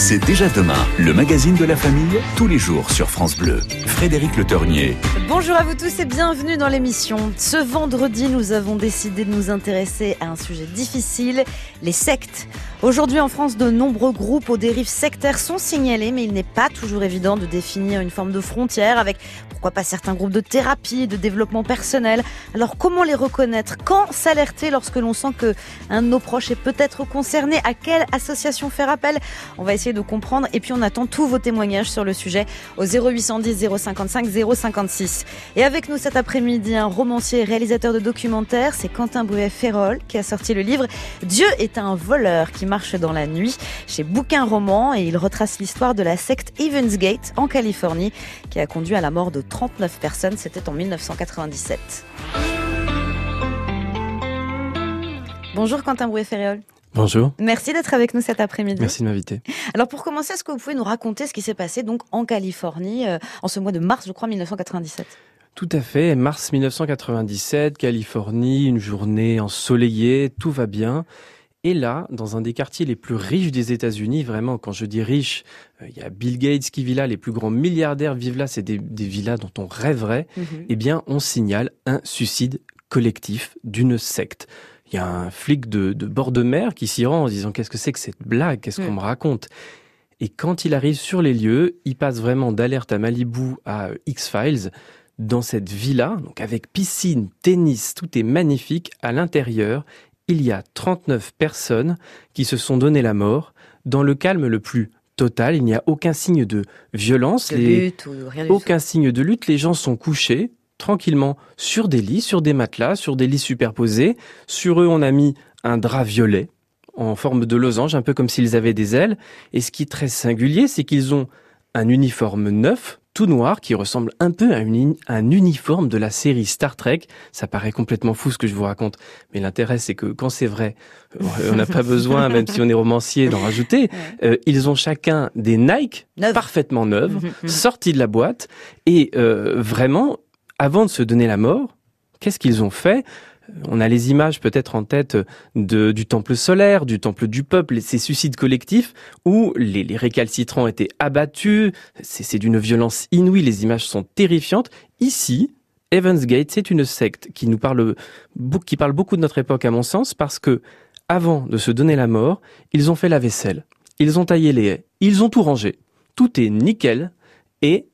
C'est déjà demain, le magazine de la famille, tous les jours sur France Bleu. Frédéric Le Tornier. Bonjour à vous tous et bienvenue dans l'émission. Ce vendredi, nous avons décidé de nous intéresser à un sujet difficile, les sectes. Aujourd'hui en France, de nombreux groupes aux dérives sectaires sont signalés, mais il n'est pas toujours évident de définir une forme de frontière avec pourquoi pas certains groupes de thérapie, de développement personnel? Alors comment les reconnaître? Quand s'alerter lorsque l'on sent que un de nos proches est peut-être concerné? À quelle association faire appel? On va essayer de comprendre. Et puis on attend tous vos témoignages sur le sujet au 0810 055 056. Et avec nous cet après-midi, un romancier et réalisateur de documentaires, c'est Quentin Bouet-Ferrol qui a sorti le livre Dieu est un voleur qui marche dans la nuit chez Bouquin Roman. Et il retrace l'histoire de la secte Evansgate en Californie qui a conduit à la mort de 39 personnes. C'était en 1997. Bonjour Quentin Bouet-Ferrol. Bonjour. Merci d'être avec nous cet après-midi. Merci de m'inviter. Alors pour commencer, est-ce que vous pouvez nous raconter ce qui s'est passé donc en Californie euh, en ce mois de mars, je crois, 1997 tout à fait. Mars 1997, Californie, une journée ensoleillée, tout va bien. Et là, dans un des quartiers les plus riches des États-Unis, vraiment, quand je dis riche, euh, il y a Bill Gates qui vit là, les plus grands milliardaires vivent là, c'est des, villas dont on rêverait. Mhm. Eh bien, on signale un suicide collectif d'une secte. Il y a un flic de, bord de mer qui s'y rend en disant qu'est-ce que c'est que cette blague, qu'est-ce qu'on mm. me raconte? Et quand il arrive sur les lieux, il passe vraiment d'alerte à Malibu à euh, X-Files dans cette villa, donc avec piscine, tennis, tout est magnifique. À l'intérieur, il y a 39 personnes qui se sont donné la mort dans le calme le plus total. Il n'y a aucun signe de violence, aucun signe de lutte. Les gens sont couchés tranquillement sur des lits, sur des matelas, sur des lits superposés. Sur eux, on a mis un drap violet en forme de losange, un peu comme s'ils avaient des ailes. Et ce qui est très singulier, c'est qu'ils ont un uniforme neuf, tout noir qui ressemble un peu à, un uniforme de la série Star Trek. Ça paraît complètement fou ce que je vous raconte, mais l'intérêt c'est que quand c'est vrai, on n'a pas besoin, même si on est romancier, d'en rajouter. Euh, ils ont chacun des Nike parfaitement neuves, mhm, mhm. sortis de la boîte, et euh, vraiment, avant de se donner la mort, qu'est-ce qu'ils ont fait? On a les images peut-être en tête de, du temple solaire, du temple du peuple, ces suicides collectifs où les, récalcitrants étaient abattus. C'est d'une violence inouïe. Les images sont terrifiantes. Ici, Evans Gate, c'est une secte qui nous parle, qui parle beaucoup de notre époque à mon sens parce que avant de se donner la mort, ils ont fait la vaisselle. Ils ont taillé les haies. Ils ont tout rangé. Tout est nickel. Et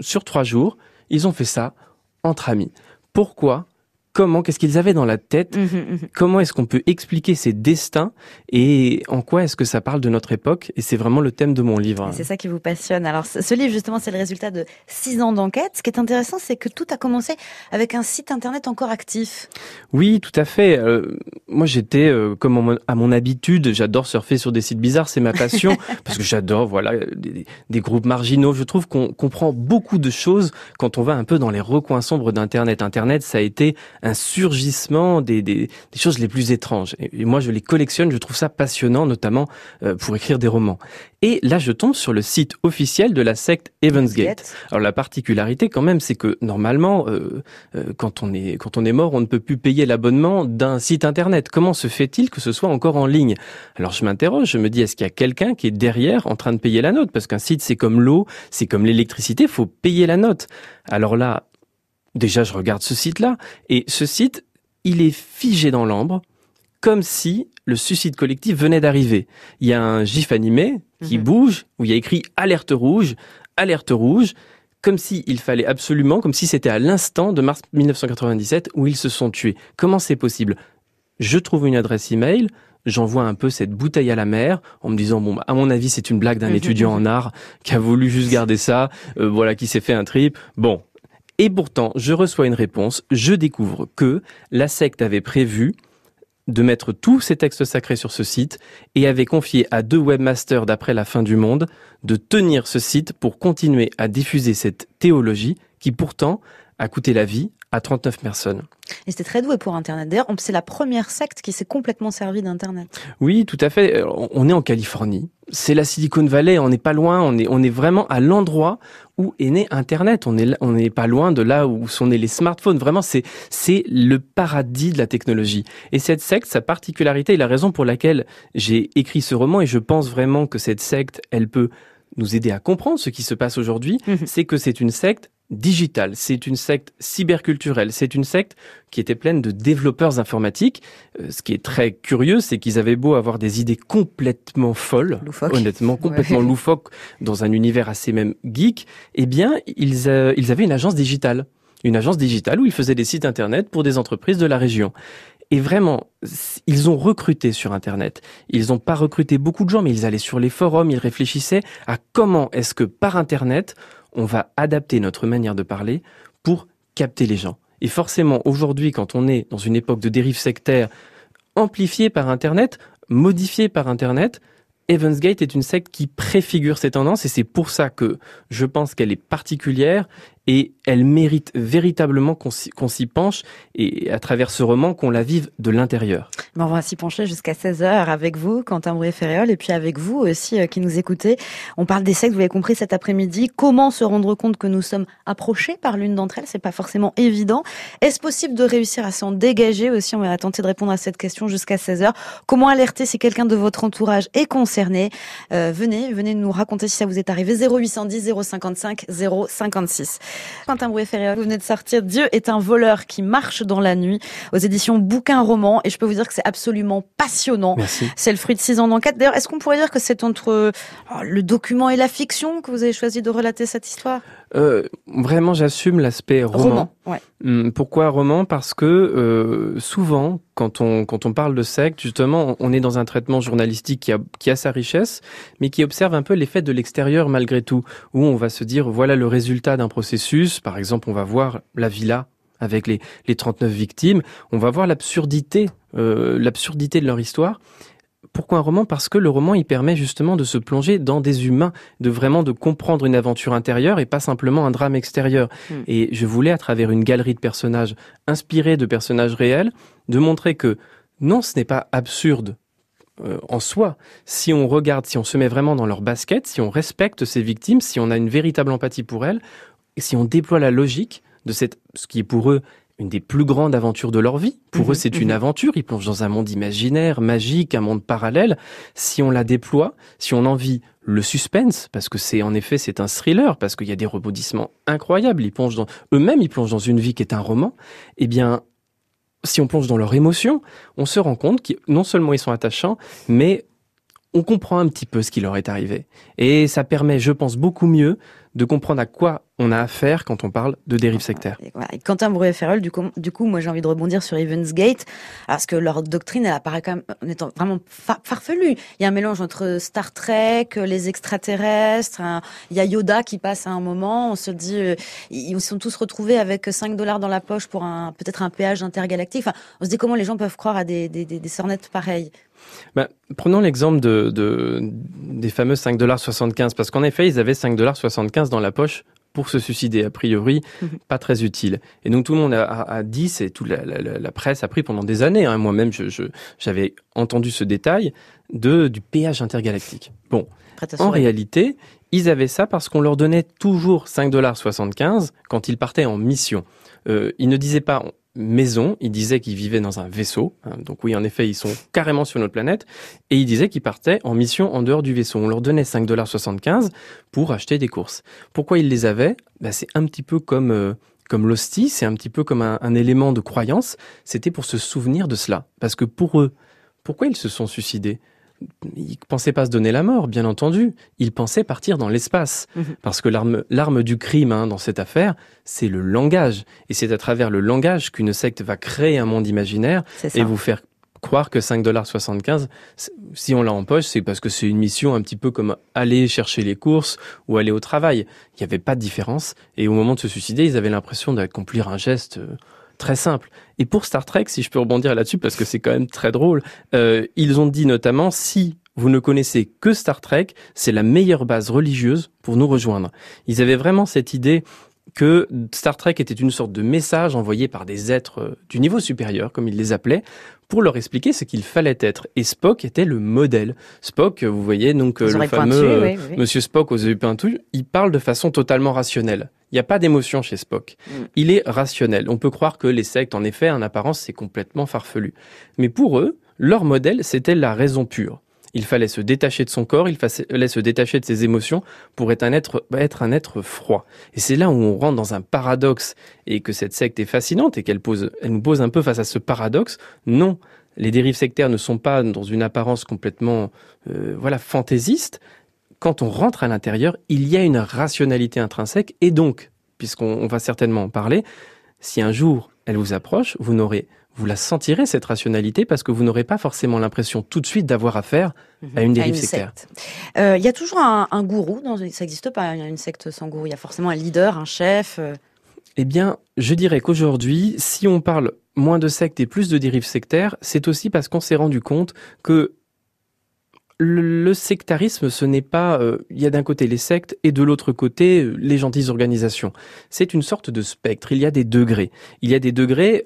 sur trois jours, ils ont fait ça entre amis. Pourquoi comment, qu'est-ce qu'ils avaient dans la tête, mmh, mmh, mmh. comment est-ce qu'on peut expliquer ces destins et en quoi est-ce que ça parle de notre époque. Et c'est vraiment le thème de mon livre. C'est ça qui vous passionne. Alors ce livre justement, c'est le résultat de six ans d'enquête. Ce qui est intéressant, c'est que tout a commencé avec un site internet encore actif. Oui, tout à fait. Euh, moi, j'étais euh, comme à mon habitude, j'adore surfer sur des sites bizarres, c'est ma passion parce que j'adore voilà des, groupes marginaux. Je trouve qu'on comprend beaucoup de choses quand on va un peu dans les recoins sombres d'internet. Internet, ça a été un surgissement des, des, choses les plus étranges. Et, moi, je les collectionne, je trouve ça passionnant, notamment euh, pour écrire des romans. Et là, je tombe sur le site officiel de la secte Evansgate. Alors la particularité, quand même, c'est que normalement, euh, euh, quand on est quand on est mort, on ne peut plus payer l'abonnement d'un site internet. Comment se fait-il que ce soit encore en ligne? Alors je m'interroge, je me dis, est-ce qu'il y a quelqu'un qui est derrière en train de payer la note? Parce qu'un site, c'est comme l'eau, c'est comme l'électricité, faut payer la note. Alors là, Déjà, je regarde ce site-là, et ce site, il est figé dans l'ambre, comme si le suicide collectif venait d'arriver. Il y a un gif animé qui mhm. bouge, où il y a écrit alerte rouge, alerte rouge, comme s'il fallait absolument, comme si c'était à l'instant de mars 1997 où ils se sont tués. Comment c'est possible? Je trouve une adresse email, j'envoie un peu cette bouteille à la mer en me disant bon bah, à mon avis c'est une blague d'un mhm. étudiant en art qui a voulu juste garder ça euh, voilà qui s'est fait un trip bon et pourtant, je reçois une réponse, je découvre que la secte avait prévu de mettre tous ces textes sacrés sur ce site et avait confié à deux webmasters d'après la fin du monde de tenir ce site pour continuer à diffuser cette théologie qui pourtant a coûté la vie à 39 personnes. Et c'était très doué pour Internet. D'ailleurs, c'est la première secte qui s'est complètement servie d'Internet. Oui, tout à fait. On est en Californie. C'est la Silicon Valley. On n'est pas loin. On est, on est vraiment à l'endroit où est né Internet. On est, on n'est pas loin de là où sont nés les smartphones. Vraiment, c'est, c'est le paradis de la technologie. Et cette secte, sa particularité et la raison pour laquelle j'ai écrit ce roman, et je pense vraiment que cette secte, elle peut nous aider à comprendre ce qui se passe aujourd'hui, mhm. c'est que c'est une secte digitale, c'est une secte cyberculturelle, c'est une secte qui était pleine de développeurs informatiques. Euh, ce qui est très curieux, c'est qu'ils avaient beau avoir des idées complètement folles, honnêtement complètement loufoques, dans un univers assez même geek, eh bien, ils, euh, ils avaient une agence digitale. Une agence digitale où ils faisaient des sites internet pour des entreprises de la région. Et vraiment, ils ont recruté sur Internet. Ils n'ont pas recruté beaucoup de gens, mais ils allaient sur les forums, ils réfléchissaient à comment est-ce que par Internet, on va adapter notre manière de parler pour capter les gens. Et forcément, aujourd'hui, quand on est dans une époque de dérive sectaire amplifiée par Internet, modifiée par Internet, Evansgate est une secte qui préfigure ces tendances et c'est pour ça que je pense qu'elle est particulière et elle mérite véritablement qu'on s'y penche et à travers ce roman qu'on la vive de l'intérieur. on va s'y pencher jusqu'à 16h avec vous, Quentin Brouet-Ferréol, et puis avec vous aussi euh, qui nous écoutez. On parle des sectes, vous l'avez compris cet après-midi. Comment se rendre compte que nous sommes approchés par l'une d'entre elles? C'est pas forcément évident. Est-ce possible de réussir à s'en dégager aussi? On va tenter de répondre à cette question jusqu'à 16h. Comment alerter si quelqu'un de votre entourage est concerné? Euh, Venez, venez nous raconter si ça vous est arrivé. 0810 055 056. Quentin brouet vous venez de sortir Dieu est un voleur qui marche dans la nuit aux éditions Bouquin Roman et je peux vous dire que c'est absolument passionnant. C'est le fruit de six ans d'enquête. D'ailleurs, est-ce qu'on pourrait dire que c'est entre oh, le document et la fiction que vous avez choisi de relater cette histoire? Euh, vraiment, j'assume l'aspect roman. Hum, pourquoi roman? Parce que euh, souvent, quand on quand on parle de secte, justement, on est dans un traitement journalistique qui a qui a sa richesse, mais qui observe un peu l'effet de l'extérieur malgré tout, où on va se dire voilà le résultat d'un processus. Par exemple, on va voir la villa avec les les 39 victimes, on va voir l'absurdité euh, l'absurdité de leur histoire pourquoi un roman? Parce que le roman, il permet justement de se plonger dans des humains, de vraiment de comprendre une aventure intérieure et pas simplement un drame extérieur. Hmm. Et je voulais, à travers une galerie de personnages inspirés de personnages réels, de montrer que non, ce n'est pas absurde euh, en soi. Si on regarde, si on se met vraiment dans leur basket, si on respecte ces victimes, si on a une véritable empathie pour elles, et si on déploie la logique de cette, ce qui est pour eux une des plus grandes aventures de leur vie. Pour eux, mhm, c'est une mhm. aventure. Ils plongent dans un monde imaginaire, magique, un monde parallèle. Si on la déploie, si on en vit le suspense, parce que c'est en effet c'est un thriller, parce qu'il y a des rebondissements incroyables. Ils plongent dans eux-mêmes, ils plongent dans une vie qui est un roman. Eh bien, si on plonge dans leur émotion, on se rend compte que non seulement ils sont attachants, mais on comprend un petit peu ce qui leur est arrivé. Et ça permet, je pense, beaucoup mieux de comprendre à quoi on a affaire quand on parle de dérive sectaire. Et Quentin Brouet-Ferrol, du coup, du coup, moi j'ai envie de rebondir sur Evansgate, parce que leur doctrine, elle apparaît quand même en étant vraiment farfelue. Il y a un mélange entre Star Trek, les extraterrestres, il y a Yoda qui passe à un moment, on se dit, euh, ils sont tous retrouvés avec 5 dollars dans la poche pour peut-être un péage intergalactique. Enfin, on se dit comment les gens peuvent croire à des, des sornettes pareilles. Bah, prenons l'exemple de, de, des fameux 5,75$, parce qu'en effet, ils avaient 5,75$ dans la poche pour se suicider, a priori, mhm. pas très utile. Et donc tout le monde a, a, dit, c'est toute la, la, la, presse a pris pendant des années, hein, moi-même j'avais entendu ce détail, de, du péage intergalactique. Bon, en réalité, ils avaient ça parce qu'on leur donnait toujours 5,75$ quand ils partaient en mission. Euh, ils ne disaient pas maison. Il disait qu'ils vivaient dans un vaisseau. Hein. donc oui, en effet, ils sont carrément sur notre planète. Et il disait qu'ils partaient en mission en dehors du vaisseau. On leur donnait 5,75$ pour acheter des courses. Pourquoi ils les avaient ben, C'est un petit peu comme... Euh, comme l'hostie, c'est un petit peu comme un élément de croyance, c'était pour se souvenir de cela. Parce que pour eux, pourquoi ils se sont suicidés? Il pensait pas se donner la mort, bien entendu. Il pensait partir dans l'espace. Mhm. Parce que l'arme du crime hein, dans cette affaire, c'est le langage. Et c'est à travers le langage qu'une secte va créer un monde imaginaire et vous faire croire que 5,75$, si on l'a en poche, c'est parce que c'est une mission un petit peu comme aller chercher les courses ou aller au travail. Il n'y avait pas de différence. Et au moment de se suicider, ils avaient l'impression d'accomplir un geste euh, très simple. Et pour Star Trek, si je peux rebondir là-dessus, parce que c'est quand même très drôle, euh, ils ont dit notamment si vous ne connaissez que Star Trek, c'est la meilleure base religieuse pour nous rejoindre. Ils avaient vraiment cette idée que Star Trek était une sorte de message envoyé par des êtres euh, du niveau supérieur, comme ils les appelaient, pour leur expliquer ce qu'il fallait être. Et Spock était le modèle. Spock, vous voyez, donc euh, le fameux Monsieur Spock aux yeux peintus, il parle de façon totalement rationnelle. Il n'y a pas d'émotion chez Spock. Mm. Il est rationnel. On peut croire que les sectes, en effet, en apparence, c'est complètement farfelu. Mais pour eux, leur modèle, c'était la raison pure. Il fallait se détacher de son corps, il fallait se détacher de ses émotions pour être un être, être un être froid. Et c'est là où on rentre dans un paradoxe et que cette secte est fascinante et qu'elle nous pose un peu face à ce paradoxe. Non, les dérives sectaires ne sont pas dans une apparence complètement, euh, voilà, fantaisiste. Quand on rentre à l'intérieur, il y a une rationalité intrinsèque et donc, puisqu'on va certainement en parler, si un jour elle vous approche, vous n'aurez vous la sentirez cette rationalité parce que vous n'aurez pas forcément l'impression tout de suite d'avoir affaire à une dérive sectaire. Euh, il y a toujours un, gourou, dans, ça n'existe pas une secte sans gourou, il y a forcément un leader, un chef. Euh. Eh bien, je dirais qu'aujourd'hui, si on parle moins de sectes et plus de dérives sectaires, c'est aussi parce qu'on s'est rendu compte que le, sectarisme, ce n'est pas, euh, il y a d'un côté les sectes et de l'autre côté les gentilles organisations. C'est une sorte de spectre. Il y a des degrés. Il y a des degrés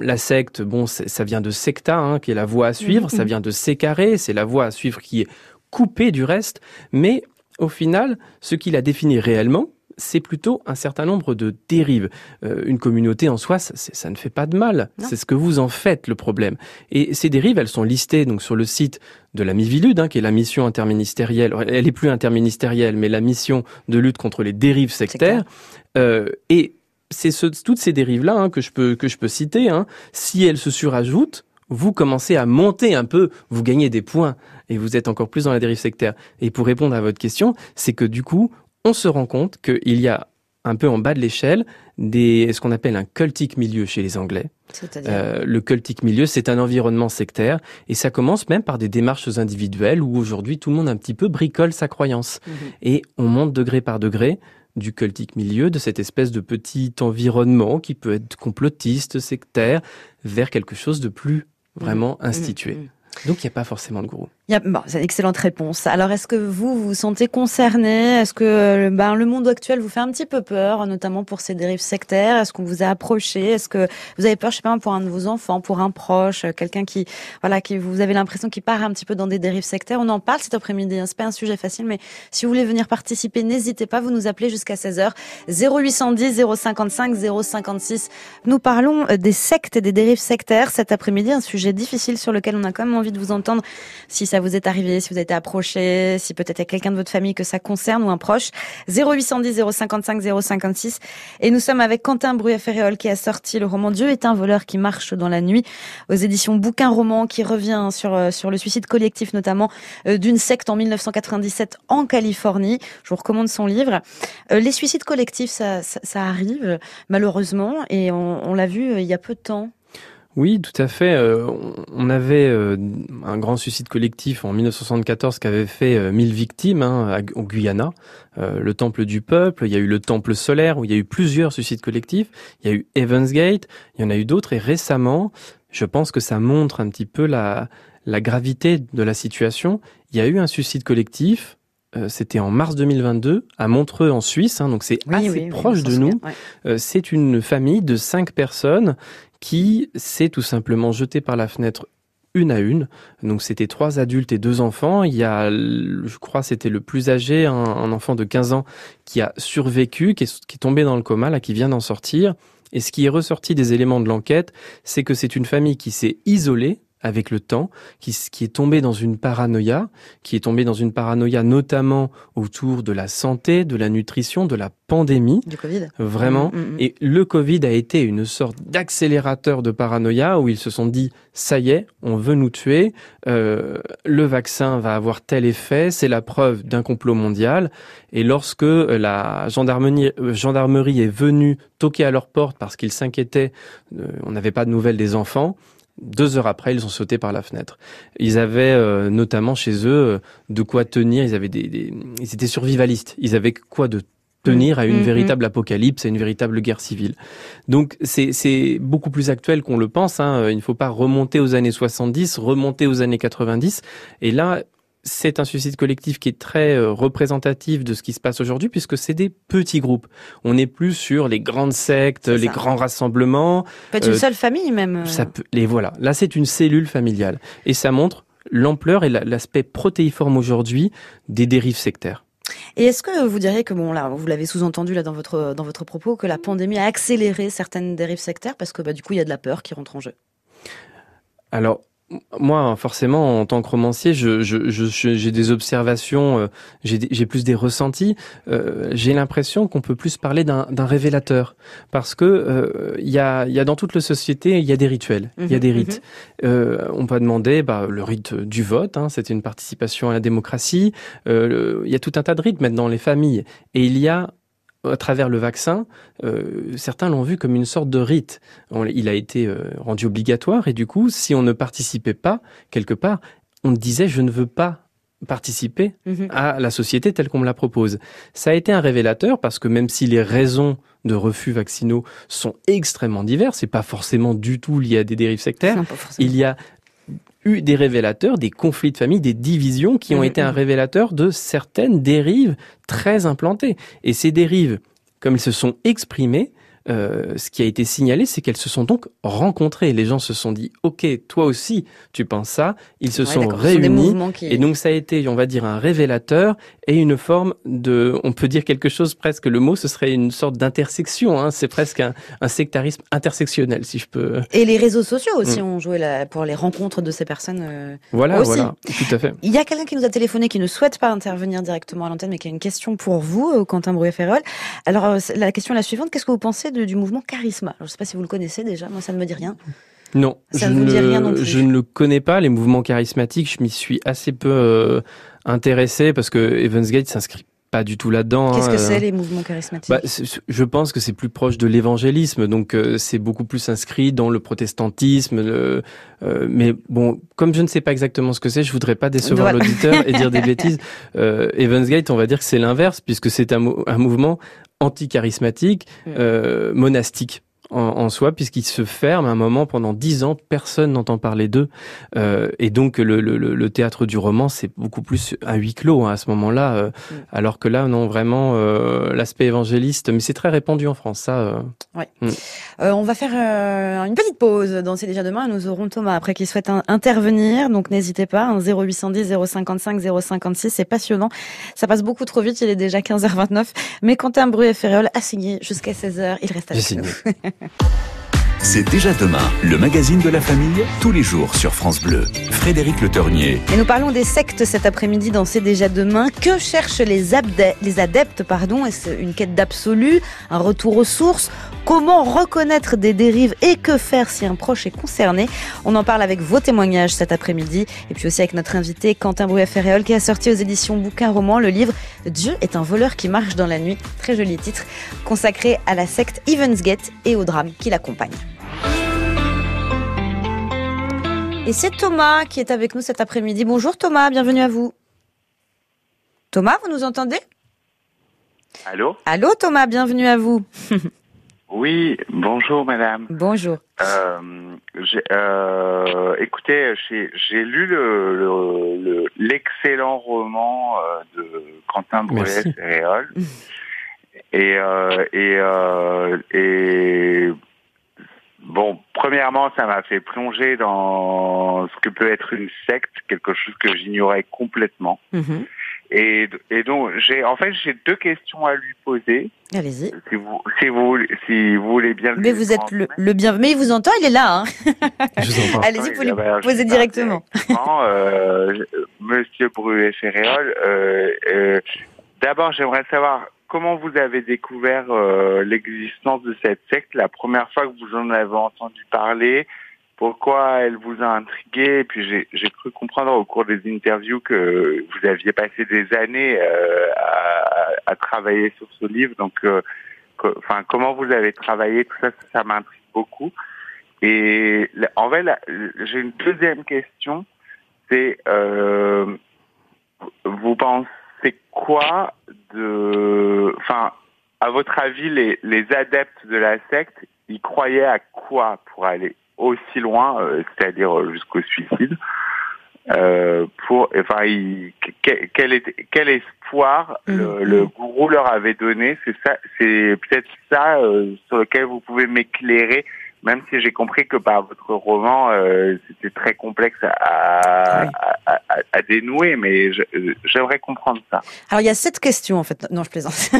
la secte, bon, ça vient de secta, hein, qui est la voie à suivre, mhm. ça vient de sécaré, c'est la voie à suivre qui est coupée du reste, mais au final, ce qu'il a défini réellement, c'est plutôt un certain nombre de dérives. Euh, une communauté en soi, ça, ne fait pas de mal. C'est ce que vous en faites le problème. Et ces dérives, elles sont listées donc sur le site de la Mivilude, hein, qui est la mission interministérielle. Elle est plus interministérielle, mais la mission de lutte contre les dérives sectaires. Euh, et c'est toutes ces dérives-là hein, que je peux que je peux citer. Hein. si elles se surajoutent, vous commencez à monter un peu, vous gagnez des points et vous êtes encore plus dans la dérive sectaire. Et pour répondre à votre question, c'est que du coup, on se rend compte qu'il y a un peu en bas de l'échelle des ce qu'on appelle un cultic milieu chez les Anglais. Euh, le cultic milieu, c'est un environnement sectaire et ça commence même par des démarches individuelles où aujourd'hui tout le monde un petit peu bricole sa croyance mhm. et on monte degré par degré du cultique milieu, de cette espèce de petit environnement qui peut être complotiste, sectaire, vers quelque chose de plus vraiment mmh. institué. Mmh. Donc il n'y a pas forcément de gourou c'est une excellente réponse. Alors, est-ce que vous vous sentez concerné? Est-ce que euh, ben, le monde actuel vous fait un petit peu peur, notamment pour ces dérives sectaires? Est-ce qu'on vous a approché? Est-ce que vous avez peur, je sais pas, pour un de vos enfants, pour un proche, quelqu'un qui, voilà, qui vous avez l'impression qu'il part un petit peu dans des dérives sectaires? On en parle cet après-midi. Hein. C'est pas un sujet facile, mais si vous voulez venir participer, n'hésitez pas. Vous nous appelez jusqu'à 16h 0810 055 056. Nous parlons euh, des sectes et des dérives sectaires cet après-midi, un sujet difficile sur lequel on a quand même envie de vous entendre si ça vous est arrivé, si vous avez été approché, si peut-être il y a quelqu'un de votre famille que ça concerne ou un proche. 0810 055 056. Et nous sommes avec Quentin Bruet-Ferréol qui a sorti le roman Dieu est un voleur qui marche dans la nuit aux éditions Bouquin Roman qui revient sur, euh, sur le suicide collectif notamment euh, d'une secte en 1997 en Californie. Je vous recommande son livre. Euh, les suicides collectifs, ça, ça, arrive malheureusement et on, on l'a vu il y a peu de temps. Oui, tout à fait. Euh, on avait euh, un grand suicide collectif en 1974 qui avait fait 1000 euh, victimes hein, au Guyana, le Temple du Peuple. Il y a eu le Temple solaire où il y a eu plusieurs suicides collectifs. Il y a eu Evans Gate. Il y en a eu d'autres. Et récemment, je pense que ça montre un petit peu la, la gravité de la situation. Il y a eu un suicide collectif c'était en mars 2022 à Montreux en Suisse, hein, donc c'est assez proche de nous. c'est une famille de cinq personnes qui s'est tout simplement jeté par la fenêtre une à une. Donc c'était trois adultes et deux enfants. Il y a, je crois, c'était le plus âgé, un, enfant de 15 ans qui a survécu, qui est, qui est tombé dans le coma, là, qui vient d'en sortir. Et ce qui est ressorti des éléments de l'enquête, c'est que c'est une famille qui s'est isolée avec le temps, qui, qui, est tombé dans une paranoïa, qui est tombé dans une paranoïa notamment autour de la santé, de la nutrition, de la pandémie. Du Covid. Vraiment. Mm, mm, mm. Et le Covid a été une sorte d'accélérateur de paranoïa où ils se sont dit, ça y est, on veut nous tuer, euh, le vaccin va avoir tel effet, c'est la preuve d'un complot mondial. Et lorsque la gendarmerie, euh, gendarmerie est venue toquer à leur porte parce qu'ils s'inquiétaient, euh, on n'avait pas de nouvelles des enfants, deux heures après, ils ont sauté par la fenêtre. Ils avaient euh, notamment chez eux euh, de quoi tenir. Ils avaient des, ils étaient survivalistes. Ils avaient quoi de tenir à une mm, mm, véritable mm. apocalypse, à une véritable guerre civile. Donc c'est beaucoup plus actuel qu'on le pense. Hein. Il ne faut pas remonter aux années 70, remonter aux années 90. Et là, c'est un suicide collectif qui est très euh, représentatif de ce qui se passe aujourd'hui puisque c'est des petits groupes. On n'est plus sur les grandes sectes, les grands rassemblements. Peut être une seule famille même. Ça peut, les voilà. Là, c'est une cellule familiale et ça montre l'ampleur et l'aspect protéiforme aujourd'hui des dérives sectaires. Et est-ce que vous diriez que bon là, vous l'avez sous-entendu là dans votre dans votre propos que la pandémie a accéléré certaines dérives sectaires? Parce que bah, du coup il y a de la peur qui rentre en jeu. Alors moi, forcément, en tant que romancier, j'ai je, je, des observations, euh, j'ai plus des ressentis. Euh, j'ai l'impression qu'on peut plus parler d'un révélateur, parce que euh, il y, a, y a dans toute la société, il y a des rituels, il y a mhm, des rites. Mhm. on peut demander bah, le rite du vote, hein, c'était une participation à la démocratie. Il y a tout un tas de rites maintenant, les familles, et il y a à travers le vaccin, euh, certains l'ont vu comme une sorte de rite. il a été euh, rendu obligatoire et du coup, si on ne participait pas quelque part, on disait je ne veux pas participer mhm. à la société telle qu'on me la propose. Ça a été un révélateur parce que même si les raisons de refus vaccinaux sont extrêmement diverses, et pas forcément du tout liées à des dérives sectaires, il y a eu des révélateurs, des conflits de famille, des divisions qui ont mmh, été un révélateur de certaines dérives très implantées. Et ces dérives, comme ils se sont exprimées, euh, ce qui a été signalé, c'est qu'elles se sont donc rencontrées. Les gens se sont dit, OK, toi aussi, tu penses ça. Ils se sont réunis. Et donc, ça a été, on va dire, un révélateur et une forme de, on peut dire quelque chose presque, le mot, ce serait une sorte d'intersection. Hein. C'est presque un, sectarisme intersectionnel, si je peux. Et les réseaux sociaux aussi mm. ont joué pour les rencontres de ces personnes. Euh, voilà, aussi. voilà, tout à fait. Il y a quelqu'un qui nous a téléphoné qui ne souhaite pas intervenir directement à l'antenne, mais qui a une question pour vous, euh, Quentin Brouet-Ferrol. Alors, la question est la suivante. Qu'est-ce que vous pensez du mouvement Charisma. je ne sais pas si vous le connaissez déjà, moi ça ne me dit rien. Non, je, ne, je ne le connais pas. Les mouvements charismatiques, je m'y suis assez peu euh, intéressé parce que Evansgate s'inscrit pas du tout là-dedans. Qu'est-ce que hein, c'est les mouvements charismatiques? Bah, Je pense que c'est plus proche de l'évangélisme, donc euh, c'est beaucoup plus inscrit dans le protestantisme. Euh, mais bon, comme je ne sais pas exactement ce que c'est, je voudrais pas décevoir l'auditeur et dire des bêtises. Evansgate, on va dire que c'est l'inverse, puisque c'est un, un, mouvement anti-charismatique, mm. euh, monastique en, soi, puisqu'il se ferme à un moment pendant dix ans, personne n'entend parler d'eux. Euh, et donc le, le, le, théâtre du roman, c'est beaucoup plus un huis clos hein, à ce moment-là, euh, mm. alors que là, non, vraiment euh, l'aspect évangéliste, mais c'est très répandu en France, ça. Euh. Ouais. Mm. on va faire une petite pause dans C'est déjà demain. Nous aurons Thomas après qui souhaite intervenir, donc n'hésitez pas. 0810 055 056, c'est passionnant. Ça passe beaucoup trop vite, il est déjà 15h29. Mais Quentin Bruet Ferréol a signé jusqu'à 16h. Il reste avec nous. Yeah. C'est déjà demain, le magazine de la famille, tous les jours sur France Bleu. Frédéric Le Ternier. Et nous parlons des sectes cet après-midi dans C'est déjà demain. Que cherchent les, adeptes pardon Est-ce une quête d'absolu Un retour aux sources Comment reconnaître des dérives et que faire si un proche est concerné? On en parle avec vos témoignages cet après-midi et puis aussi avec notre invité Quentin Brouet-Ferréol qui a sorti aux éditions Bouquin Roman le livre Dieu est un voleur qui marche dans la nuit. Très joli titre consacré à la secte Evansgate et au drame qui l'accompagne. Et c'est Thomas qui est avec nous cet après-midi. Bonjour Thomas, bienvenue à vous. Thomas, vous nous entendez? Allô? Allô Thomas, bienvenue à vous. oui, bonjour madame. Bonjour. Euh, euh, écoutez, j'ai lu l'excellent le, roman euh, de Quentin Brouillet et, et, et Bon, premièrement, ça m'a fait plonger dans ce que peut être une secte, quelque chose que j'ignorais complètement. Mhm. Et, et, donc, j'ai, en fait, j'ai deux questions à lui poser. Allez-y. Si vous, si vous, si vous voulez bien. Mais vous êtes le, le bien, mais il vous entend, il est là. Hein. Allez-y, vous pouvez lui poser directement. euh, Monsieur Bruet-Ferréol, euh, euh, d'abord, j'aimerais savoir comment vous avez découvert euh, l'existence de cette secte? La première fois que vous en avez entendu parler Pourquoi elle vous a intrigué? Et puis j'ai cru comprendre au cours des interviews que vous aviez passé des années euh, à, travailler sur ce livre. Donc, euh, enfin, comment vous avez travaillé? Tout ça, ça, m'intrigue beaucoup. Et en fait, j'ai une deuxième question. C'est, vous pensez c'est quoi de, enfin, à votre avis, les, les adeptes de la secte, ils croyaient à quoi pour aller aussi loin, euh, c'est-à-dire jusqu'au suicide euh, pour, enfin, il, quel, est, quel espoir mmh. le, le, gourou leur avait donné? C'est ça, c'est peut-être ça euh, sur lequel vous pouvez m'éclairer même si j'ai compris que par votre roman, euh, c'était très complexe à, à, à, à dénouer, mais j'aimerais comprendre ça. Alors il y a sept questions en fait. Non, je plaisante.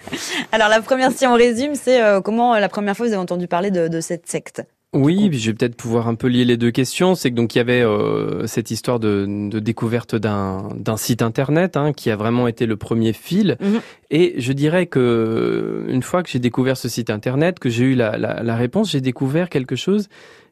Alors la première, si on résume, c'est euh, comment la première fois vous avez entendu parler de, de cette secte? Oui, je vais peut-être pouvoir un peu lier les deux questions. C'est que donc il y avait euh, cette histoire de, de découverte d'un site internet hein, qui a vraiment été le premier fil. Mhm. Et je dirais que une fois que j'ai découvert ce site internet, que j'ai eu la, la, la réponse, j'ai découvert quelque chose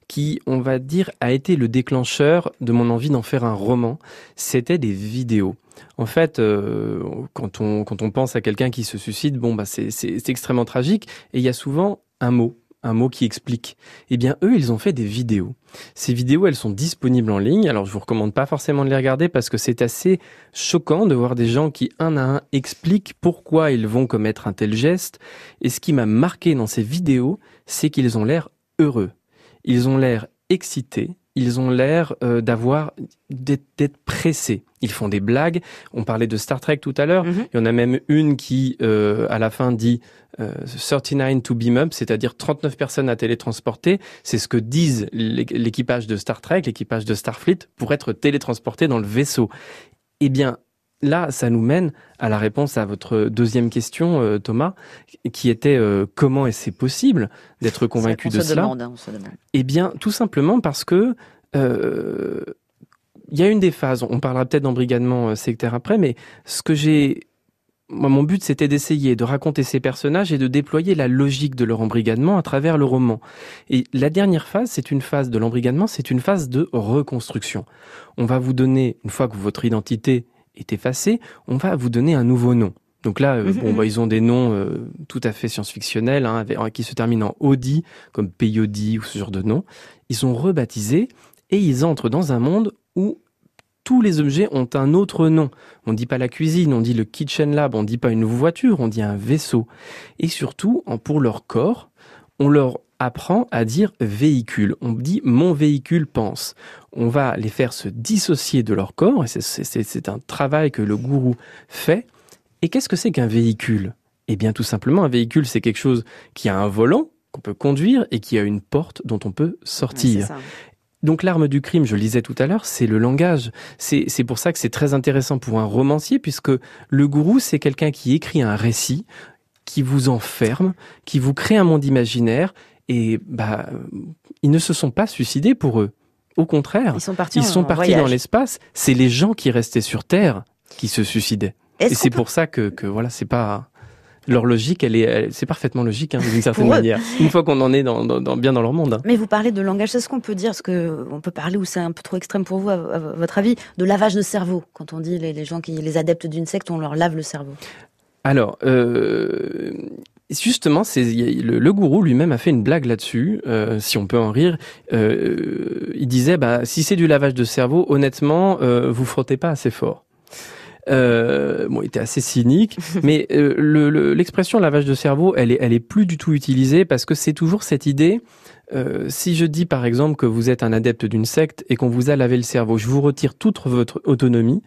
qui, on va dire, a été le déclencheur de mon envie d'en faire un roman. C'était des vidéos. En fait, euh, quand on quand on pense à quelqu'un qui se suicide, bon bah c'est c'est extrêmement tragique. Et il y a souvent un mot un mot qui explique. Eh bien, eux, ils ont fait des vidéos. Ces vidéos, elles sont disponibles en ligne. Alors, je vous recommande pas forcément de les regarder parce que c'est assez choquant de voir des gens qui, un à un, expliquent pourquoi ils vont commettre un tel geste. Et ce qui m'a marqué dans ces vidéos, c'est qu'ils ont l'air heureux. Ils ont l'air excités. Ils ont l'air euh, d'avoir d'être pressés. Ils font des blagues. On parlait de Star Trek tout à l'heure. Mm-hmm. Il y en a même une qui, euh, à la fin, dit 39 euh, to beam up, c'est-à-dire 39 personnes à télétransporter. C'est ce que disent l'équipage de Star Trek, l'équipage de Starfleet, pour être télétransporté dans le vaisseau. Eh bien, là, ça nous mène à la réponse à votre deuxième question, euh, Thomas, qui était euh, comment est-ce possible d'être convaincu de cela demande, hein, Eh bien, tout simplement parce que il y a une des phases, on parlera peut-être d'embrigadement sectaire après, mais ce que j'ai moi, mon but, c'était d'essayer de raconter ces personnages et de déployer la logique de leur embrigadement à travers le roman. Et la dernière phase, c'est une phase de l'embrigadement, c'est une phase de reconstruction. On va vous donner, une fois que votre identité est effacée, on va vous donner un nouveau nom. Donc là, euh, bon, bah, ils ont des noms euh, tout à fait science-fictionnels, hein, qui se terminent en Audi, comme Peyodi ou ce genre de nom. Ils sont rebaptisés et ils entrent dans un monde où tous les objets ont un autre nom. On ne dit pas la cuisine, on dit le kitchen lab, on ne dit pas une voiture, on dit un vaisseau. Et surtout, pour leur corps, on leur apprend à dire véhicule. On dit mon véhicule pense. On va les faire se dissocier de leur corps, et c'est un travail que le gourou fait. Et qu'est-ce que c'est qu'un véhicule? Eh bien tout simplement, un véhicule, c'est quelque chose qui a un volant, qu'on peut conduire et qui a une porte dont on peut sortir. Donc l'arme du crime, je le disais tout à l'heure, c'est le langage. C'est pour ça que c'est très intéressant pour un romancier, puisque le gourou, c'est quelqu'un qui écrit un récit, qui vous enferme, qui vous crée un monde imaginaire, et bah, ils ne se sont pas suicidés pour eux. Au contraire, ils sont partis, dans l'espace. C'est les gens qui restaient sur Terre qui se suicidaient. Et c'est pour ça que, que voilà, c'est pas leur logique, elle est, c'est parfaitement logique hein, d'une certaine manière. Une fois qu'on en est dans, dans, bien dans leur monde. Hein. Mais vous parlez de langage, c'est ce qu'on peut dire, ce que on peut parler ou c'est un peu trop extrême pour vous, à, votre avis, de lavage de cerveau? Quand on dit les, les gens qui, les adeptes d'une secte, on leur lave le cerveau. Alors, euh, justement, c'est le, gourou lui-même a fait une blague là-dessus, euh, si on peut en rire. Euh, il disait, bah, si c'est du lavage de cerveau, honnêtement, euh, vous frottez pas assez fort. Euh, bon, il était assez cynique, mais euh, l'expression lavage de cerveau, elle est, elle est plus du tout utilisée parce que c'est toujours cette idée euh, si je dis par exemple que vous êtes un adepte d'une secte et qu'on vous a lavé le cerveau, je vous retire toute votre autonomie.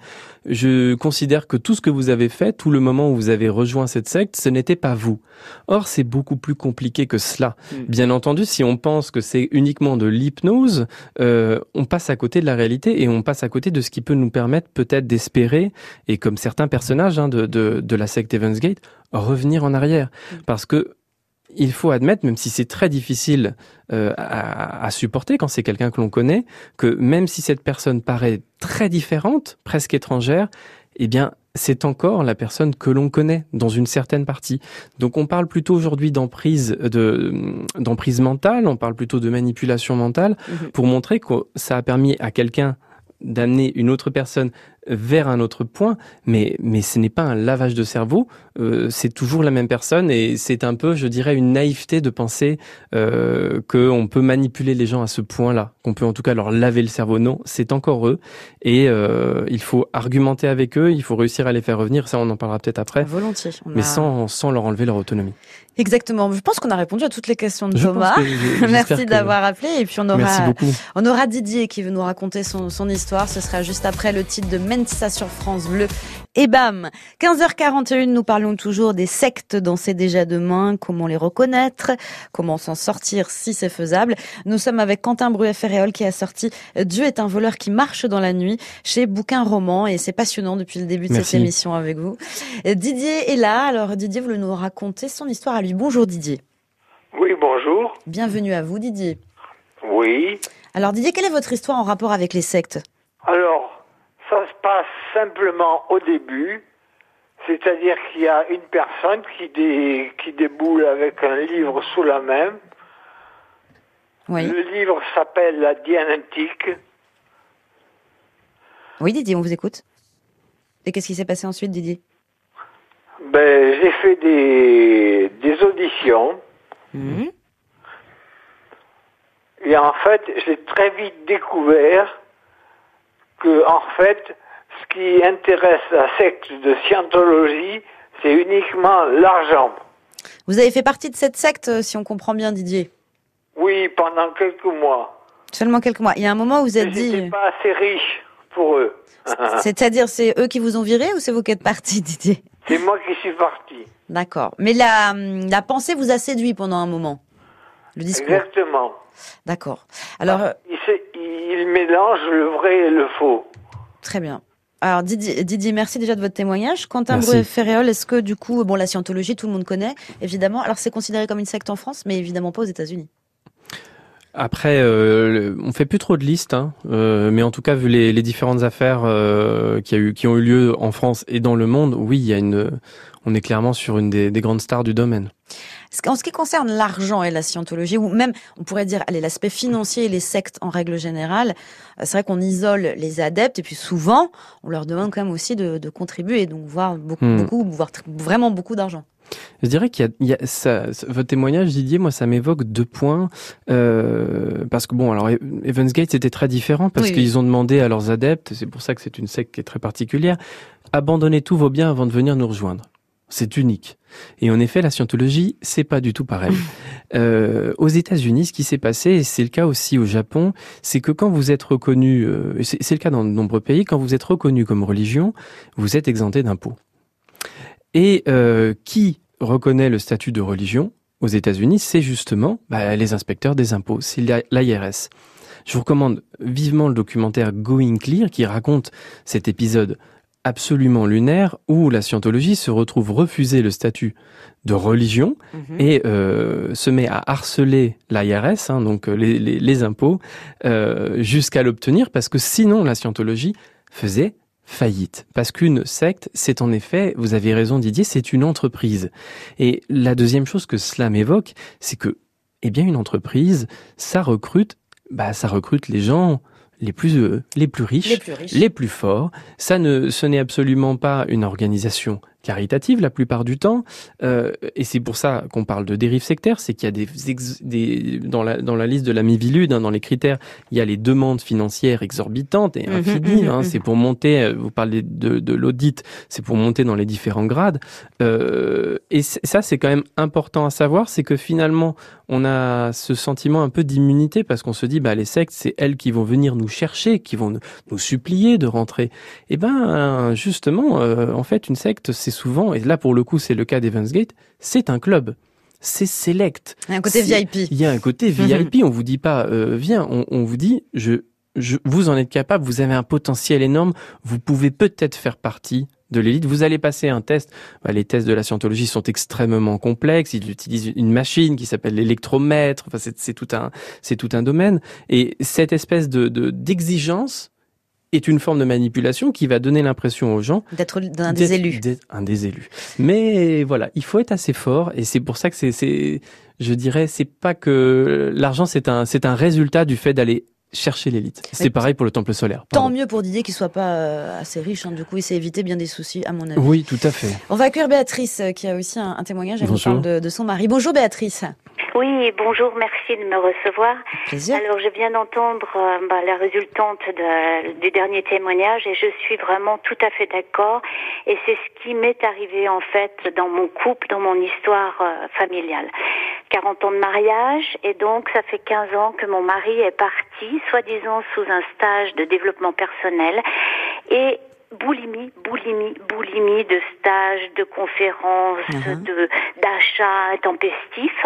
Je considère que tout ce que vous avez fait, tout le moment où vous avez rejoint cette secte, ce n'était pas vous. Or, c'est beaucoup plus compliqué que cela. Hmm. Bien entendu, si on pense que c'est uniquement de l'hypnose, euh, on passe à côté de la réalité et on passe à côté de ce qui peut nous permettre peut-être d'espérer, et comme certains personnages hein, de, de, de la secte Evansgate, revenir en arrière. Hmm. Parce que il faut admettre, même si c'est très difficile euh, à, supporter quand c'est quelqu'un que l'on connaît, que même si cette personne paraît très différente, presque étrangère, eh bien, c'est encore la personne que l'on connaît dans une certaine partie. Donc, on parle plutôt aujourd'hui d'emprise de d'emprise mentale, on parle plutôt de manipulation mentale, mhm. pour montrer que ça a permis à quelqu'un d'amener une autre personne vers un autre point, mais, mais ce n'est pas un lavage de cerveau, euh, c'est toujours la même personne et c'est un peu, je dirais, une naïveté de penser euh, qu'on peut manipuler les gens à ce point-là, qu'on peut en tout cas leur laver le cerveau. Non, c'est encore eux et euh, il faut argumenter avec eux, il faut réussir à les faire revenir, ça on en parlera peut-être après. Volontiers. mais sans, sans leur enlever leur autonomie. Exactement. Je pense qu'on a répondu à toutes les questions de Thomas. Merci d'avoir appelé. Et puis on aura, on aura Didier qui veut nous raconter son, son histoire. Ce sera juste après le titre de Mentissa sur France Bleu. Et bam 15h41, nous parlons toujours des sectes dans C'est déjà demain, comment les reconnaître, comment s'en sortir si c'est faisable. Nous sommes avec Quentin Bruet-Ferréol qui a sorti Dieu est un voleur qui marche dans la nuit chez Bouquin Roman et c'est passionnant depuis le début de cette émission avec vous. Didier est là, alors Didier voulait nous raconter son histoire à lui. Bonjour Didier. Oui, bonjour. Bienvenue à vous Didier. Oui. Alors Didier, quelle est votre histoire en rapport avec les sectes? Alors, ça se passe simplement au début, c'est-à-dire qu'il y a une personne qui, qui déboule avec un livre sous la main. Oui. Le livre s'appelle La Dianétique. Oui, Didier, on vous écoute. Et qu'est-ce qui s'est passé ensuite, Didier? Ben, J'ai fait des, des auditions. Mhm. Et en fait, j'ai très vite découvert que, en fait, ce qui intéresse la secte de Scientologie, c'est uniquement l'argent. Vous avez fait partie de cette secte, si on comprend bien, Didier? Oui, pendant quelques mois. Seulement quelques mois. Il y a un moment où vous êtes dit. J'étais pas assez riche pour eux. C'est-à-dire, c'est eux qui vous ont viré ou c'est vous qui êtes parti, Didier? C'est moi qui suis parti. D'accord. Mais la, la pensée vous a séduit pendant un moment? Le discours? Exactement. D'accord. Alors. Ah, il, mélange le vrai et le faux. Très bien. Alors Didier, Didier, merci déjà de votre témoignage. Quentin Bruet-Ferréol, est-ce que du coup, bon, la scientologie, tout le monde connaît, évidemment. Alors c'est considéré comme une secte en France, mais évidemment pas aux États-Unis. Après, euh, on fait plus trop de listes, hein, euh, mais en tout cas, vu les, les différentes affaires euh, qui, a eu, qui ont eu lieu en France et dans le monde, oui, il y a une, on est clairement sur une des, des grandes stars du domaine. En ce qui concerne l'argent et la scientologie, ou même, on pourrait dire, allez, l'aspect financier et les sectes en règle générale, euh, c'est vrai qu'on isole les adeptes et puis souvent, on leur demande quand même aussi de, de contribuer, donc voir beaucoup, hmm. beaucoup, voir vraiment beaucoup d'argent. Je dirais qu'il y a, y a ça, votre témoignage, Didier, moi, ça m'évoque deux points. Euh, parce que bon, alors Evans Gate c'était très différent parce qu'ils ont demandé à leurs adeptes, c'est pour ça que c'est une secte qui est très particulière, abandonnez tous vos biens avant de venir nous rejoindre. C'est unique. Et en effet, la scientologie, c'est pas du tout pareil. Euh, aux États-Unis, ce qui s'est passé, et c'est le cas aussi au Japon, c'est que quand vous êtes reconnu, euh, c'est le cas dans de nombreux pays, quand vous êtes reconnu comme religion, vous êtes exempté d'impôts. Et euh, qui reconnaît le statut de religion aux États-Unis, c'est justement bah, les inspecteurs des impôts, c'est l'IRS. Je vous recommande vivement le documentaire Going Clear qui raconte cet épisode absolument lunaire où la scientologie se retrouve refuser le statut de religion mhm. et euh, se met à harceler l'IRS, hein, donc euh, les, les, les impôts, euh, jusqu'à l'obtenir parce que sinon la scientologie faisait faillite. Parce qu'une secte, c'est en effet, vous avez raison Didier, c'est une entreprise. Et la deuxième chose que cela m'évoque, c'est que, eh bien, une entreprise, ça recrute, bah, ça recrute les gens les plus euh, les plus riches, les plus, riches. Les plus forts. Ça ne, ce n'est absolument pas une organisation caritative la plupart du temps, euh, et c'est pour ça qu'on parle de dérive sectaire, c'est qu'il y a des, des dans, la, dans la liste de la Mivilude, hein, dans les critères, il y a les demandes financières exorbitantes et mhm, infinies. Mhm, hein, mhm. c'est pour monter, euh, vous parlez de, de l'audit, c'est pour monter dans les différents grades. Euh, et ça, c'est quand même important à savoir, c'est que finalement, on a ce sentiment un peu d'immunité parce qu'on se dit, bah les sectes, c'est elles qui vont venir nous chercher, qui vont nous supplier de rentrer. Et eh ben justement, euh, en fait, une secte, c'est souvent, et là pour le coup c'est le cas d'Evansgate, c'est un club. C'est select. Il y a un côté VIP. Il y a un côté VIP. on vous dit pas, euh, viens. On, on, vous dit, je, je, vous en êtes capable. Vous avez un potentiel énorme. Vous pouvez peut-être faire partie de l'élite. Vous allez passer un test. Bah, les tests de la scientologie sont extrêmement complexes. Ils utilisent une machine qui s'appelle l'électromètre. Enfin, c'est tout un, c'est tout un domaine. Et cette espèce de d'exigence est une forme de manipulation qui va donner l'impression aux gens d'être un des élus. un des élus. Mais voilà, il faut être assez fort et c'est pour ça que c'est, je dirais, c'est pas que l'argent c'est un, c'est un résultat du fait d'aller chercher l'élite. C'est pareil pour le temple solaire. Tant mieux pour Didier qu'il soit pas euh, assez riche. Hein. Du coup, il s'est évité bien des soucis, à mon avis. Oui, tout à fait. On va accueillir Béatrice, euh, qui a aussi un, témoignage. Elle nous parle de, de, son mari. Bonjour Béatrice. Oui, bonjour, merci de me recevoir. Plaisir. Alors, je viens d'entendre euh, bah, la résultante de, du dernier témoignage et je suis vraiment tout à fait d'accord. Et c'est ce qui m'est arrivé en fait dans mon couple, dans mon histoire familiale. 40 ans de mariage et donc ça fait 15 ans que mon mari est parti, soi-disant sous un stage de développement personnel et boulimie, boulimie, boulimie de stages, de conférences, uh-huh. de d'achats intempestifs,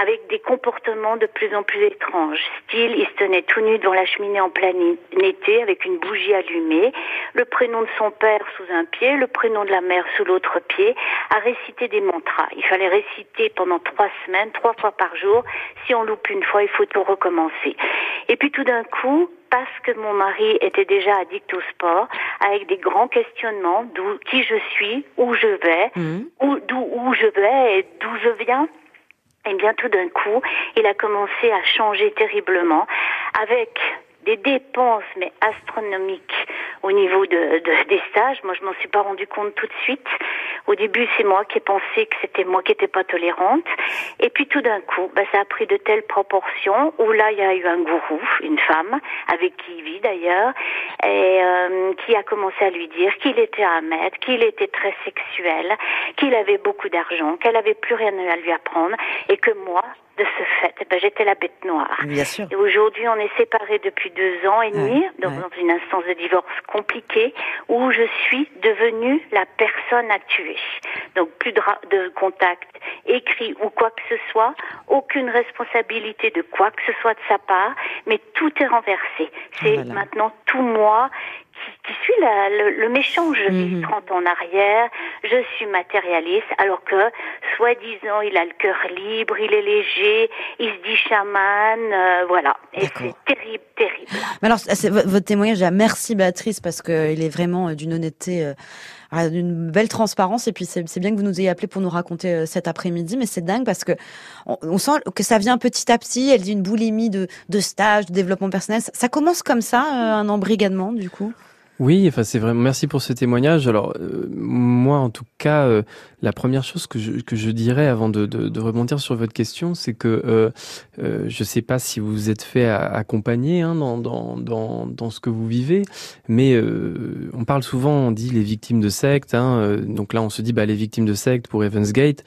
avec des comportements de plus en plus étranges. Style, il se tenait tout nu devant la cheminée en plein été avec une bougie allumée, le prénom de son père sous un pied, le prénom de la mère sous l'autre pied, à réciter des mantras. Il fallait réciter pendant trois semaines, trois fois par jour. Si on loupe une fois, il faut tout recommencer. Et puis tout d'un coup, parce que mon mari était déjà addict au sport, avec des grands questionnements d'où qui je suis, où je vais, mmh. où, d'où où je vais et d'où je viens. Et bien tout d'un coup, il a commencé à changer terriblement avec des dépenses mais astronomiques au niveau de, des stages. Moi, je m'en suis pas rendu compte tout de suite. Au début, c'est moi qui ai pensé que c'était moi qui n'étais pas tolérante. Et puis tout d'un coup, bah, ça a pris de telles proportions où là, il y a eu un gourou, une femme, avec qui il vit d'ailleurs, et euh, qui a commencé à lui dire qu'il était un maître, qu'il était très sexuel, qu'il avait beaucoup d'argent, qu'elle avait plus rien à lui apprendre, et que moi, de ce fait, eh ben, j'étais la bête noire. Bien sûr. Et aujourd'hui, on est séparés depuis deux ans et demi, dans, une instance de divorce compliquée, où je suis devenue la personne à tuer. Donc plus de, de contact écrit ou quoi que ce soit, aucune responsabilité de quoi que ce soit de sa part, mais tout est renversé. C'est maintenant tout moi qui, suis le, méchant. Je vis 30 mhm. ans en arrière, je suis matérialiste, alors que, soi-disant, il a le cœur libre, il est léger, il se dit chaman, euh, voilà. Et c'est terrible, terrible. Mais alors, votre témoignage, merci Béatrice, parce qu'il est vraiment euh, d'une honnêteté... Euh, d'une belle transparence. Et puis c'est bien que vous nous ayez appelé pour nous raconter cet après-midi mais c'est dingue parce que on, sent que ça vient petit à petit. Elle dit une boulimie de, de stage de développement personnel. Ça commence comme ça un embrigadement du coup? Oui, enfin c'est vraiment merci pour ce témoignage. Alors euh, moi en tout cas, euh, la première chose que je, que je dirais avant de, de, de rebondir sur votre question, c'est que euh, euh je sais pas si vous vous êtes fait accompagner hein, dans, dans, dans, dans, ce que vous vivez, mais on parle souvent, on dit les victimes de sectes. Hein, donc là on se dit bah les victimes de sectes pour Evans Gate,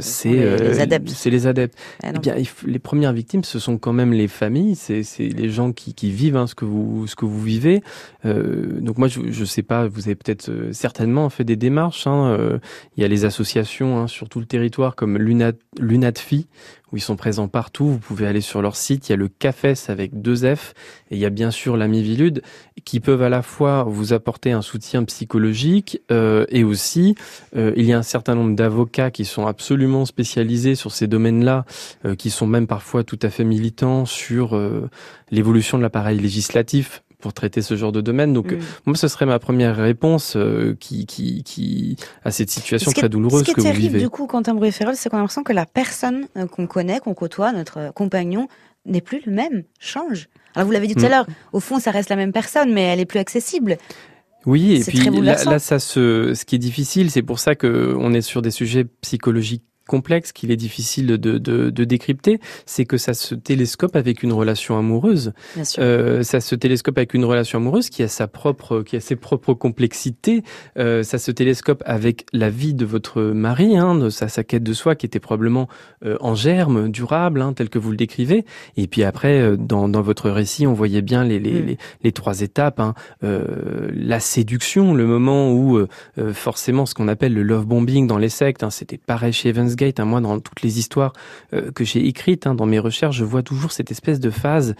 c'est les, adeptes. C'est les adeptes. Ah eh bien les premières victimes, ce sont quand même les familles, c'est les gens qui, qui vivent hein, ce que vous ce que vous vivez. Euh, donc moi, je, je sais pas, vous avez peut-être euh, certainement fait des démarches. Hein, euh, il y a les associations hein, sur tout le territoire comme Lunat, Lunatfi, où ils sont présents partout. Vous pouvez aller sur leur site. Il y a le CAFES avec deux F et il y a bien sûr la Mivilude qui peuvent à la fois vous apporter un soutien psychologique euh, et aussi euh, il y a un certain nombre d'avocats qui sont absolument spécialisés sur ces domaines-là, euh, qui sont même parfois tout à fait militants sur l'évolution de l'appareil législatif pour traiter ce genre de domaine. Donc mm. moi, ce serait ma première réponse euh, qui, qui, qui à cette situation très douloureuse que vous vivez. Ce qui est terrible du coup, Quentin Bruy-Ferrol, c'est qu'on a l'impression que la personne euh, qu'on connaît, qu'on côtoie, notre compagnon, n'est plus le même, change. Alors vous l'avez dit tout à mm. l'heure, au fond, ça reste la même personne, mais elle est plus accessible. Oui, et puis là, là, ça se, ce qui est difficile, c'est pour ça que on est sur des sujets psychologiques complexe qu'il est difficile de, de, de décrypter, c'est que ça se télescope avec une relation amoureuse. Euh, ça se télescope avec une relation amoureuse qui a sa propre, qui a ses propres complexités. Euh, ça se télescope avec la vie de votre mari, hein, de sa, sa quête de soi qui était probablement euh, en germe, durable, hein, tel que vous le décrivez. Et puis après, dans, dans votre récit, on voyait bien les, les, mm. les, les, trois étapes. Hein. La séduction, le moment où forcément ce qu'on appelle le love bombing dans les sectes, c'était pareil chez Evans Gate, hein, moi dans toutes les histoires euh, que j'ai écrites, hein, dans mes recherches, je vois toujours cette espèce de phase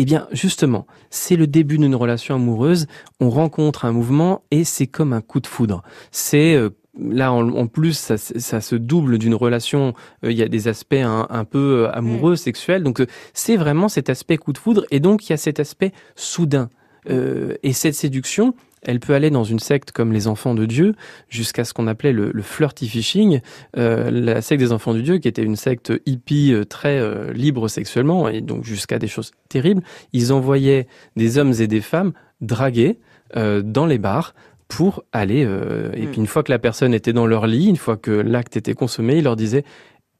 eh bien, justement, c'est le début d'une relation amoureuse. On rencontre un mouvement et c'est comme un coup de foudre. C'est euh, là en, plus ça, se double d'une relation. Euh, il y a des aspects un, peu amoureux, mm. sexuels. Donc c'est vraiment cet aspect coup de foudre et donc il y a cet aspect soudain. et cette séduction, elle peut aller dans une secte comme les Enfants de Dieu, jusqu'à ce qu'on appelait le, le flirty fishing, euh, la secte des Enfants de Dieu, qui était une secte hippie euh, très euh, libre sexuellement, et donc jusqu'à des choses terribles. Ils envoyaient des hommes et des femmes draguer euh, dans les bars pour aller. et Mm. puis une fois que la personne était dans leur lit, une fois que l'acte était consommé, ils leur disaient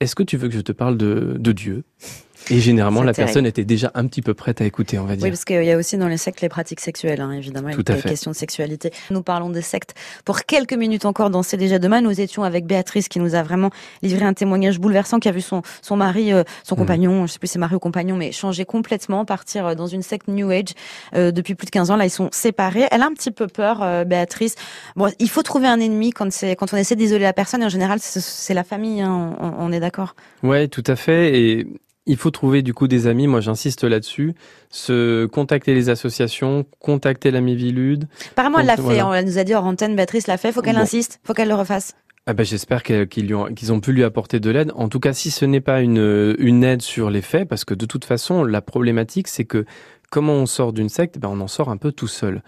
Est-ce que tu veux que je te parle de, de Dieu? Et généralement, la terrible. personne était déjà un petit peu prête à écouter, on va dire. Oui, parce qu'il y a aussi dans les sectes les pratiques sexuelles, hein, évidemment, Tout il y a questions de sexualité. Nous parlons des sectes pour quelques minutes encore dans C'est déjà demain. Nous étions avec Béatrice qui nous a vraiment livré un témoignage bouleversant, qui a vu son, son mari, euh, son Mhm. compagnon, je sais plus si c'est mari ou compagnon, mais changer complètement, partir euh, dans une secte New Age euh, depuis plus de 15 ans. Là, ils sont séparés. Elle a un petit peu peur, euh, Béatrice. Bon, il faut trouver un ennemi quand, on essaie d'isoler la personne. Et en général, c'est, c'est la famille, hein, on, on est d'accord. Ouais, tout à fait. Et il faut trouver du coup des amis. Moi, j'insiste là-dessus. Se contacter les associations, contacter la Mivilude. Apparemment, elle l'a fait. voilà. hein. Elle nous a dit hors antenne, Béatrice l'a fait. Faut qu'elle Bon. insiste. Faut qu'elle le refasse. Ah ben, j'espère qu'ils ont, pu lui apporter de l'aide. En tout cas, si ce n'est pas une, une aide sur les faits, parce que de toute façon, la problématique, c'est que comment on sort d'une secte, ben, on en sort un peu tout seul.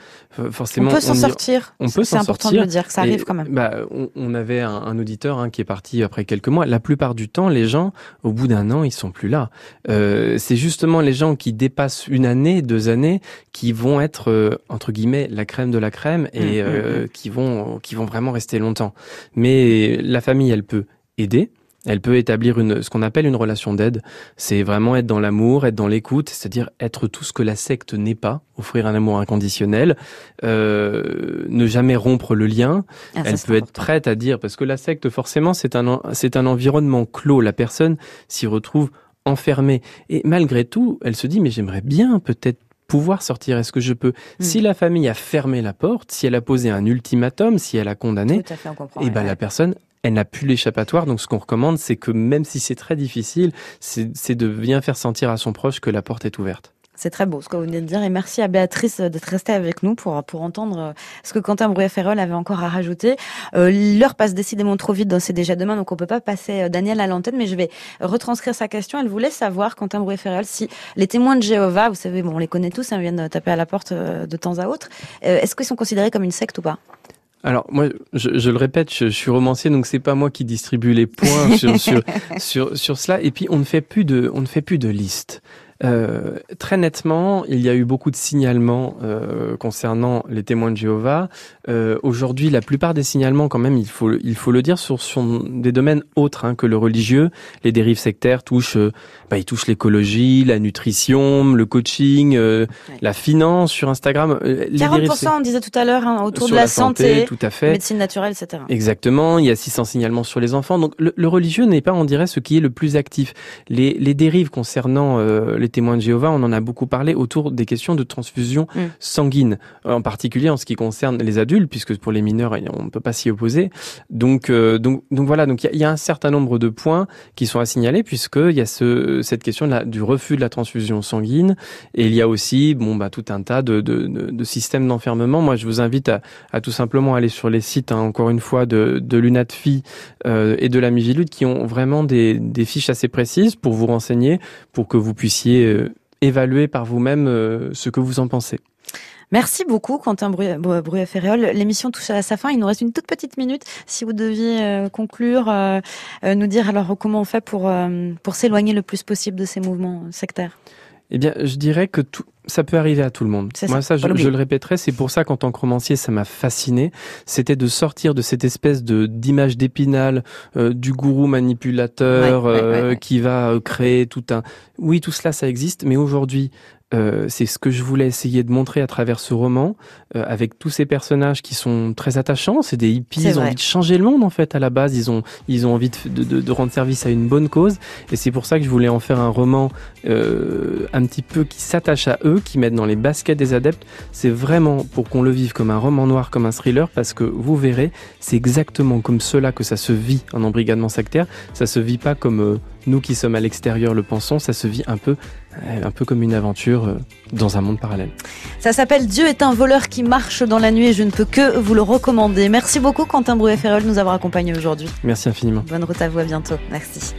Forcément, on peut s'en sortir. on peut C'est important sortir. de le dire, que ça arrive Et, quand même. Bah, on, on avait un, un auditeur hein, qui est parti après quelques mois. La plupart du temps, les gens, au bout d'un an, ils sont plus là. Euh, c'est justement les gens qui dépassent une année, deux années, qui vont être euh, entre guillemets la crème de la crème et Mm, mm, euh, qui vont qui vont vraiment rester longtemps. Mais la famille, elle peut aider. Elle peut établir une, ce qu'on appelle une relation d'aide. C'est vraiment être dans l'amour, être dans l'écoute, c'est-à-dire être tout ce que la secte n'est pas, offrir un amour inconditionnel, euh, ne jamais rompre le lien, Ah, elle peut être prête à dire, parce que la secte, forcément, c'est un, c'est un environnement clos. La personne s'y retrouve enfermée. Et malgré tout, elle se dit, mais j'aimerais bien peut-être pouvoir sortir. Est-ce que je peux Hmm. Si la famille a fermé la porte, si elle a posé un ultimatum, si elle a condamné, fait, ouais, ben ouais. la personne, elle n'a plus l'échappatoire. Donc ce qu'on recommande, c'est que même si c'est très difficile, c'est de bien faire sentir à son proche que la porte est ouverte. C'est très beau ce que vous venez de dire et merci à Béatrice d'être restée avec nous pour, pour entendre euh, ce que Quentin Brouet-Ferrol avait encore à rajouter. Euh, L'heure passe décidément trop vite dans C'est déjà demain, donc on peut pas passer euh, Daniel à l'antenne, mais je vais retranscrire sa question. Elle voulait savoir, Quentin Brouet-Ferrol, si les témoins de Jéhovah, vous savez, bon, on les connaît tous, hein, ils viennent taper à la porte euh, de temps à autre, euh, est-ce qu'ils sont considérés comme une secte ou pas? Alors moi, je, je le répète, je, je suis romancier, donc c'est pas moi qui distribue les points sur, sur, sur, sur cela. Et puis on ne fait plus de, on ne fait plus de liste. Euh, très nettement, il y a eu beaucoup de signalements euh, concernant les témoins de Jéhovah. Euh, Aujourd'hui, la plupart des signalements, quand même, il faut, il faut le dire, sur, sur des domaines autres hein, que le religieux. Les dérives sectaires touchent, euh, bah, ils touchent l'écologie, la nutrition, le coaching, euh, Ouais. la finance sur Instagram. Euh, les dérives 40%, on disait tout à l'heure, hein, autour de la, santé, tout à fait. médecine naturelle, etc. Exactement, il y a 600 signalements sur les enfants. Donc le, le religieux n'est pas, on dirait, ce qui est le plus actif. Les, les dérives concernant euh, les témoins de Jéhovah, on en a beaucoup parlé autour des questions de transfusion Mm. sanguine, en particulier en ce qui concerne les adultes, puisque pour les mineurs, on ne peut pas s'y opposer. Donc, euh, donc, donc voilà, donc il y a- il y, a un certain nombre de points qui sont à signaler, puisqu'il y a ce, cette question de la, du refus de la transfusion sanguine, et il y a aussi, bon, bah, tout un tas de, de, de, de systèmes d'enfermement. Moi, je vous invite à, à tout simplement aller sur les sites, hein, encore une fois, de, de l'UNATFI euh, et de la Mivilude, qui ont vraiment des, des fiches assez précises pour vous renseigner, pour que vous puissiez euh, évaluer par vous-même euh, ce que vous en pensez. Merci beaucoup, Quentin Brouet-Ferréol. L'émission touche à sa fin. Il nous reste une toute petite minute. Si vous deviez euh, conclure, nous dire alors comment on fait pour, pour s'éloigner le plus possible de ces mouvements sectaires. Eh bien, je dirais que tout, ça peut arriver à tout le monde. C'est Moi, ça, je, le répéterai, c'est pour ça qu'en tant que romancier, ça m'a fasciné. C'était de sortir de cette espèce de d'image d'épinal euh, du gourou manipulateur Ouais, ouais, euh, ouais, qui va euh, créer tout un. Oui, tout cela, ça existe, mais aujourd'hui. Euh, c'est ce que je voulais essayer de montrer à travers ce roman, euh, avec tous ces personnages qui sont très attachants. C'est des hippies, ils ont vrai. envie de changer le monde en fait à la base. Ils ont, ils ont envie de, de, de rendre service à une bonne cause, et c'est pour ça que je voulais en faire un roman euh, un petit peu qui s'attache à eux, qui mettent dans les baskets des adeptes. C'est vraiment pour qu'on le vive comme un roman noir, comme un thriller, parce que vous verrez, c'est exactement comme cela que ça se vit en embrigadement sectaire. Ça se vit pas comme euh, nous qui sommes à l'extérieur le pensons, ça se vit un peu, euh, un peu comme une aventure euh, dans un monde parallèle. Ça s'appelle Dieu est un voleur qui marche dans la nuit et je ne peux que vous le recommander. Merci beaucoup, Quentin Brouet-Ferréol, de nous avoir accompagnés aujourd'hui. Merci infiniment. Bonne route à vous, à bientôt. Merci.